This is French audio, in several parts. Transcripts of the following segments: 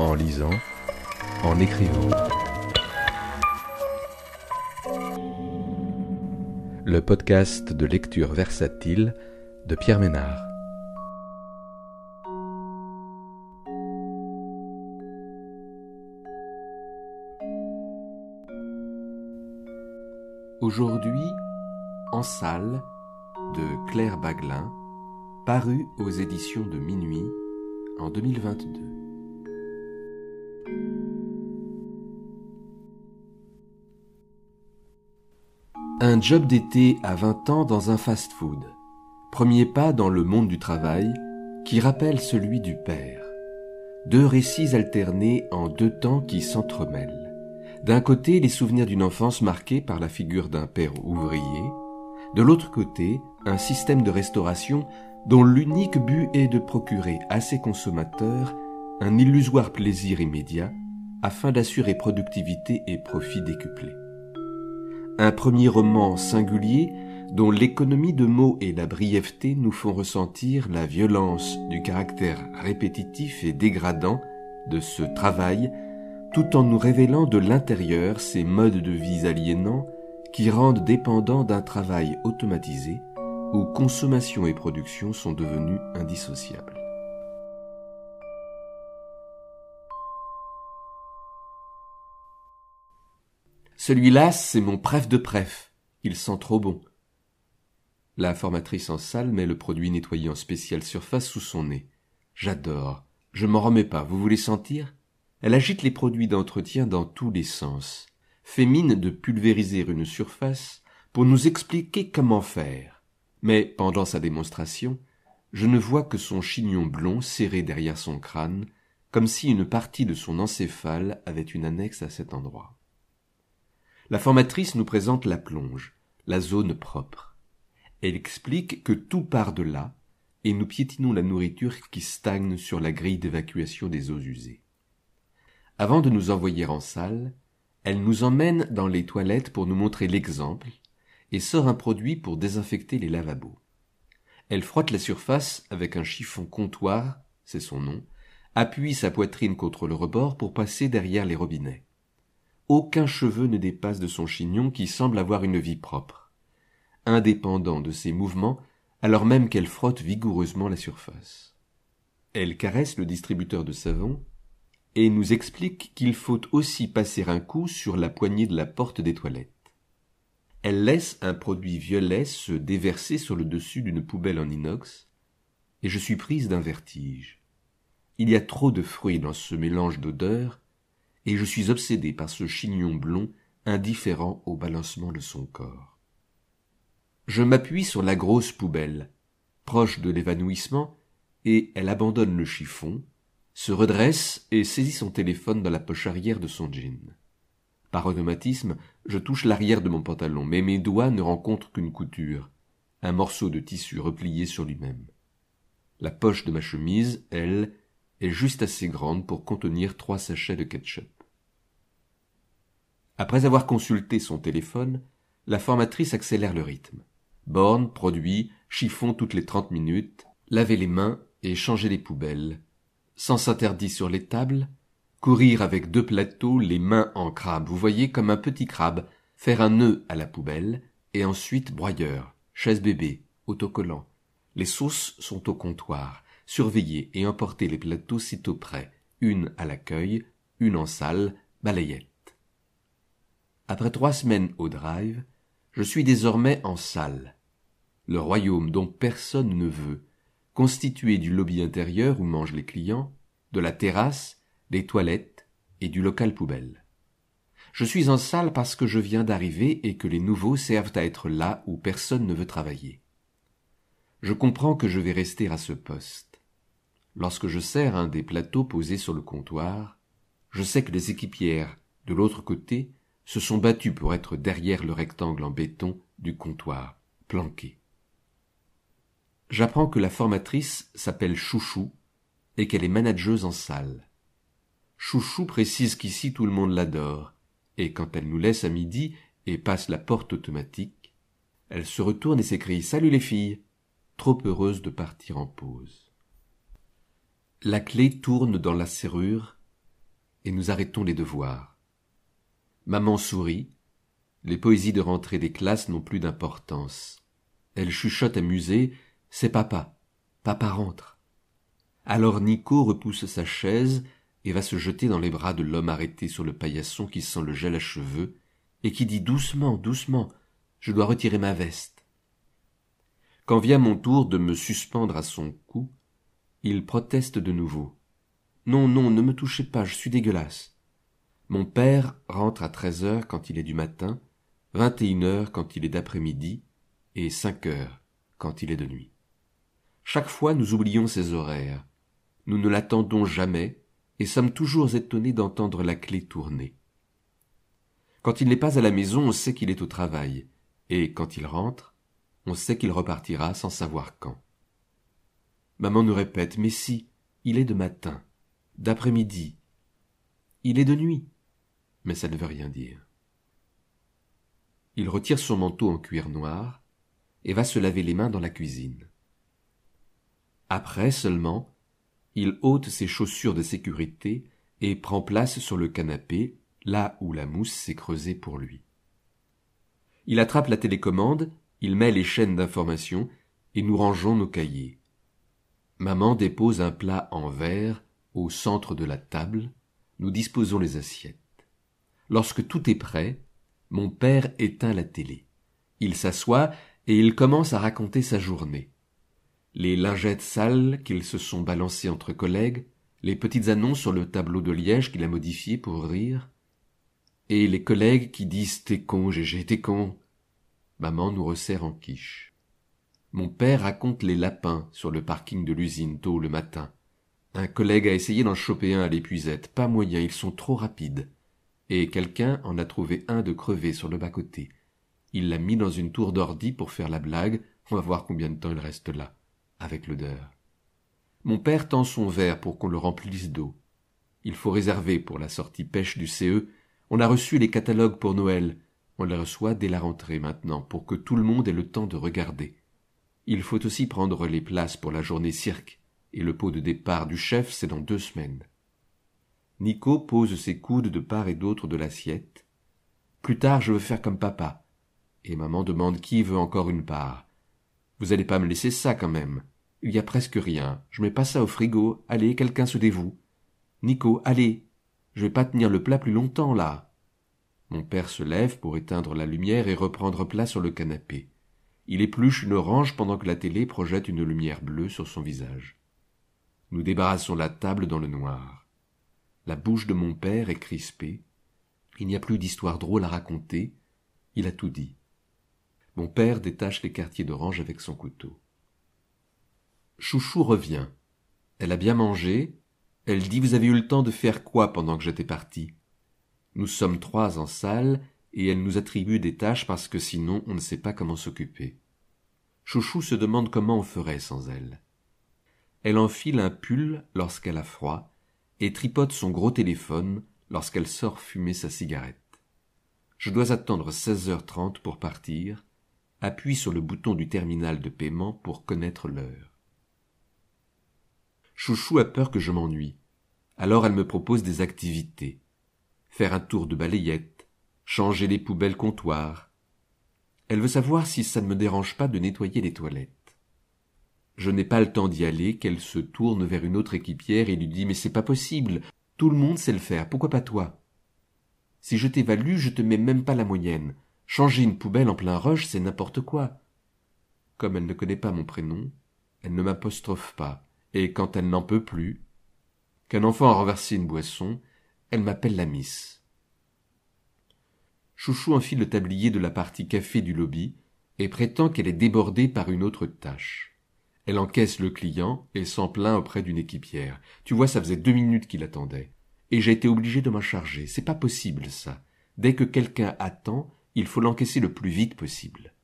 en lisant, en écrivant. Le podcast de lecture versatile de Pierre Ménard. Aujourd'hui, en salle, de Claire Baglin, paru aux éditions de Minuit en 2022. Un job d'été à 20 ans dans un fast-food. Premier pas dans le monde du travail qui rappelle celui du père. Deux récits alternés en deux temps qui s'entremêlent. D'un côté, les souvenirs d'une enfance marquée par la figure d'un père ouvrier, de l'autre côté, un système de restauration dont l'unique but est de procurer à ses consommateurs un illusoire plaisir immédiat afin d'assurer productivité et profit décuplés. Un premier roman singulier dont l'économie de mots et la brièveté nous font ressentir la violence du caractère répétitif et dégradant de ce travail tout en nous révélant de l'intérieur ces modes de vie aliénants qui rendent dépendants d'un travail automatisé où consommation et production sont devenus indissociables. Celui-là, c'est mon préf de préf. Il sent trop bon. La formatrice en salle met le produit nettoyé en spéciale surface sous son nez. J'adore. Je m'en remets pas. Vous voulez sentir? Elle agite les produits d'entretien dans tous les sens, fait mine de pulvériser une surface pour nous expliquer comment faire mais pendant sa démonstration, je ne vois que son chignon blond serré derrière son crâne, comme si une partie de son encéphale avait une annexe à cet endroit. La formatrice nous présente la plonge, la zone propre. Elle explique que tout part de là, et nous piétinons la nourriture qui stagne sur la grille d'évacuation des eaux usées. Avant de nous envoyer en salle, elle nous emmène dans les toilettes pour nous montrer l'exemple et sort un produit pour désinfecter les lavabos. Elle frotte la surface avec un chiffon comptoir, c'est son nom, appuie sa poitrine contre le rebord pour passer derrière les robinets. Aucun cheveu ne dépasse de son chignon qui semble avoir une vie propre, indépendant de ses mouvements alors même qu'elle frotte vigoureusement la surface. Elle caresse le distributeur de savon et nous explique qu'il faut aussi passer un coup sur la poignée de la porte des toilettes. Elle laisse un produit violet se déverser sur le dessus d'une poubelle en inox, et je suis prise d'un vertige. Il y a trop de fruits dans ce mélange d'odeurs, et je suis obsédée par ce chignon blond indifférent au balancement de son corps. Je m'appuie sur la grosse poubelle, proche de l'évanouissement, et elle abandonne le chiffon, se redresse et saisit son téléphone dans la poche arrière de son jean. Par automatisme, je touche l'arrière de mon pantalon, mais mes doigts ne rencontrent qu'une couture, un morceau de tissu replié sur lui-même. La poche de ma chemise, elle, est juste assez grande pour contenir trois sachets de ketchup. Après avoir consulté son téléphone, la formatrice accélère le rythme. Borne, produit, chiffon toutes les trente minutes, laver les mains et changer les poubelles. Sens interdit sur les tables, courir avec deux plateaux les mains en crabe, vous voyez comme un petit crabe, faire un nœud à la poubelle, et ensuite broyeur, chaise bébé, autocollant. Les sauces sont au comptoir, surveiller et emporter les plateaux sitôt prêts, une à l'accueil, une en salle, balayette. Après trois semaines au drive, je suis désormais en salle. Le royaume dont personne ne veut, constitué du lobby intérieur où mangent les clients, de la terrasse des toilettes et du local poubelle. Je suis en salle parce que je viens d'arriver et que les nouveaux servent à être là où personne ne veut travailler. Je comprends que je vais rester à ce poste. Lorsque je sers un des plateaux posés sur le comptoir, je sais que les équipières, de l'autre côté, se sont battues pour être derrière le rectangle en béton du comptoir, planqué. J'apprends que la formatrice s'appelle Chouchou et qu'elle est manageuse en salle. Chouchou précise qu'ici tout le monde l'adore, et quand elle nous laisse à midi et passe la porte automatique, elle se retourne et s'écrie Salut les filles trop heureuse de partir en pause. La clé tourne dans la serrure, et nous arrêtons les devoirs. Maman sourit. Les poésies de rentrée des classes n'ont plus d'importance. Elle chuchote amusée. C'est papa. Papa rentre. Alors Nico repousse sa chaise et va se jeter dans les bras de l'homme arrêté sur le paillasson qui sent le gel à cheveux et qui dit doucement, doucement, je dois retirer ma veste. Quand vient mon tour de me suspendre à son cou, il proteste de nouveau. Non, non, ne me touchez pas, je suis dégueulasse. Mon père rentre à treize heures quand il est du matin, vingt et une heures quand il est d'après-midi, et cinq heures quand il est de nuit. Chaque fois nous oublions ses horaires. Nous ne l'attendons jamais, et sommes toujours étonnés d'entendre la clé tourner. Quand il n'est pas à la maison, on sait qu'il est au travail, et quand il rentre, on sait qu'il repartira sans savoir quand. Maman nous répète Mais si, il est de matin, d'après-midi, il est de nuit. Mais ça ne veut rien dire. Il retire son manteau en cuir noir et va se laver les mains dans la cuisine. Après seulement, il ôte ses chaussures de sécurité et prend place sur le canapé, là où la mousse s'est creusée pour lui. Il attrape la télécommande, il met les chaînes d'information, et nous rangeons nos cahiers. Maman dépose un plat en verre au centre de la table, nous disposons les assiettes. Lorsque tout est prêt, mon père éteint la télé. Il s'assoit et il commence à raconter sa journée les lingettes sales qu'ils se sont balancées entre collègues, les petites annonces sur le tableau de liège qu'il a modifié pour rire, et les collègues qui disent T'es con, Gégé, t'es con. Maman nous resserre en quiche. Mon père raconte les lapins sur le parking de l'usine tôt le matin. Un collègue a essayé d'en choper un à l'épuisette. Pas moyen, ils sont trop rapides. Et quelqu'un en a trouvé un de crevé sur le bas-côté. Il l'a mis dans une tour d'ordi pour faire la blague. On va voir combien de temps il reste là avec l'odeur. Mon père tend son verre pour qu'on le remplisse d'eau. Il faut réserver pour la sortie pêche du CE. On a reçu les catalogues pour Noël. On les reçoit dès la rentrée maintenant, pour que tout le monde ait le temps de regarder. Il faut aussi prendre les places pour la journée cirque, et le pot de départ du chef, c'est dans deux semaines. Nico pose ses coudes de part et d'autre de l'assiette. Plus tard, je veux faire comme papa. Et maman demande qui veut encore une part. Vous allez pas me laisser ça quand même. Il y a presque rien. Je mets pas ça au frigo. Allez, quelqu'un se dévoue. Nico, allez. Je vais pas tenir le plat plus longtemps, là. Mon père se lève pour éteindre la lumière et reprendre place sur le canapé. Il épluche une orange pendant que la télé projette une lumière bleue sur son visage. Nous débarrassons la table dans le noir. La bouche de mon père est crispée. Il n'y a plus d'histoire drôle à raconter. Il a tout dit. Mon père détache les quartiers d'orange avec son couteau. Chouchou revient. Elle a bien mangé. Elle dit Vous avez eu le temps de faire quoi pendant que j'étais parti? Nous sommes trois en salle, et elle nous attribue des tâches parce que sinon on ne sait pas comment s'occuper. Chouchou se demande comment on ferait sans elle. Elle enfile un pull lorsqu'elle a froid, et tripote son gros téléphone lorsqu'elle sort fumer sa cigarette. Je dois attendre seize heures trente pour partir, appuie sur le bouton du terminal de paiement pour connaître l'heure. Chouchou a peur que je m'ennuie. Alors elle me propose des activités. Faire un tour de balayette, changer les poubelles comptoirs. Elle veut savoir si ça ne me dérange pas de nettoyer les toilettes. Je n'ai pas le temps d'y aller qu'elle se tourne vers une autre équipière et lui dit Mais c'est pas possible. Tout le monde sait le faire. Pourquoi pas toi? Si je t'évalue, je te mets même pas la moyenne. Changer une poubelle en plein rush, c'est n'importe quoi. Comme elle ne connaît pas mon prénom, elle ne m'apostrophe pas, et quand elle n'en peut plus, qu'un enfant a renversé une boisson, elle m'appelle la miss. Chouchou enfile le tablier de la partie café du lobby et prétend qu'elle est débordée par une autre tâche. Elle encaisse le client et s'en plaint auprès d'une équipière. Tu vois, ça faisait deux minutes qu'il attendait. Et j'ai été obligé de m'en charger. C'est pas possible, ça. Dès que quelqu'un attend, il faut l'encaisser le plus vite possible.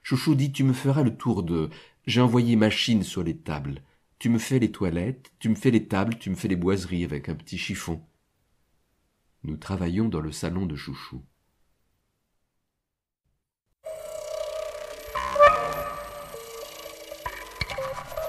Chouchou dit Tu me feras le tour de. J'ai envoyé machine sur les tables. Tu me fais les toilettes, tu me fais les tables, tu me fais les boiseries avec un petit chiffon. Nous travaillons dans le salon de Chouchou.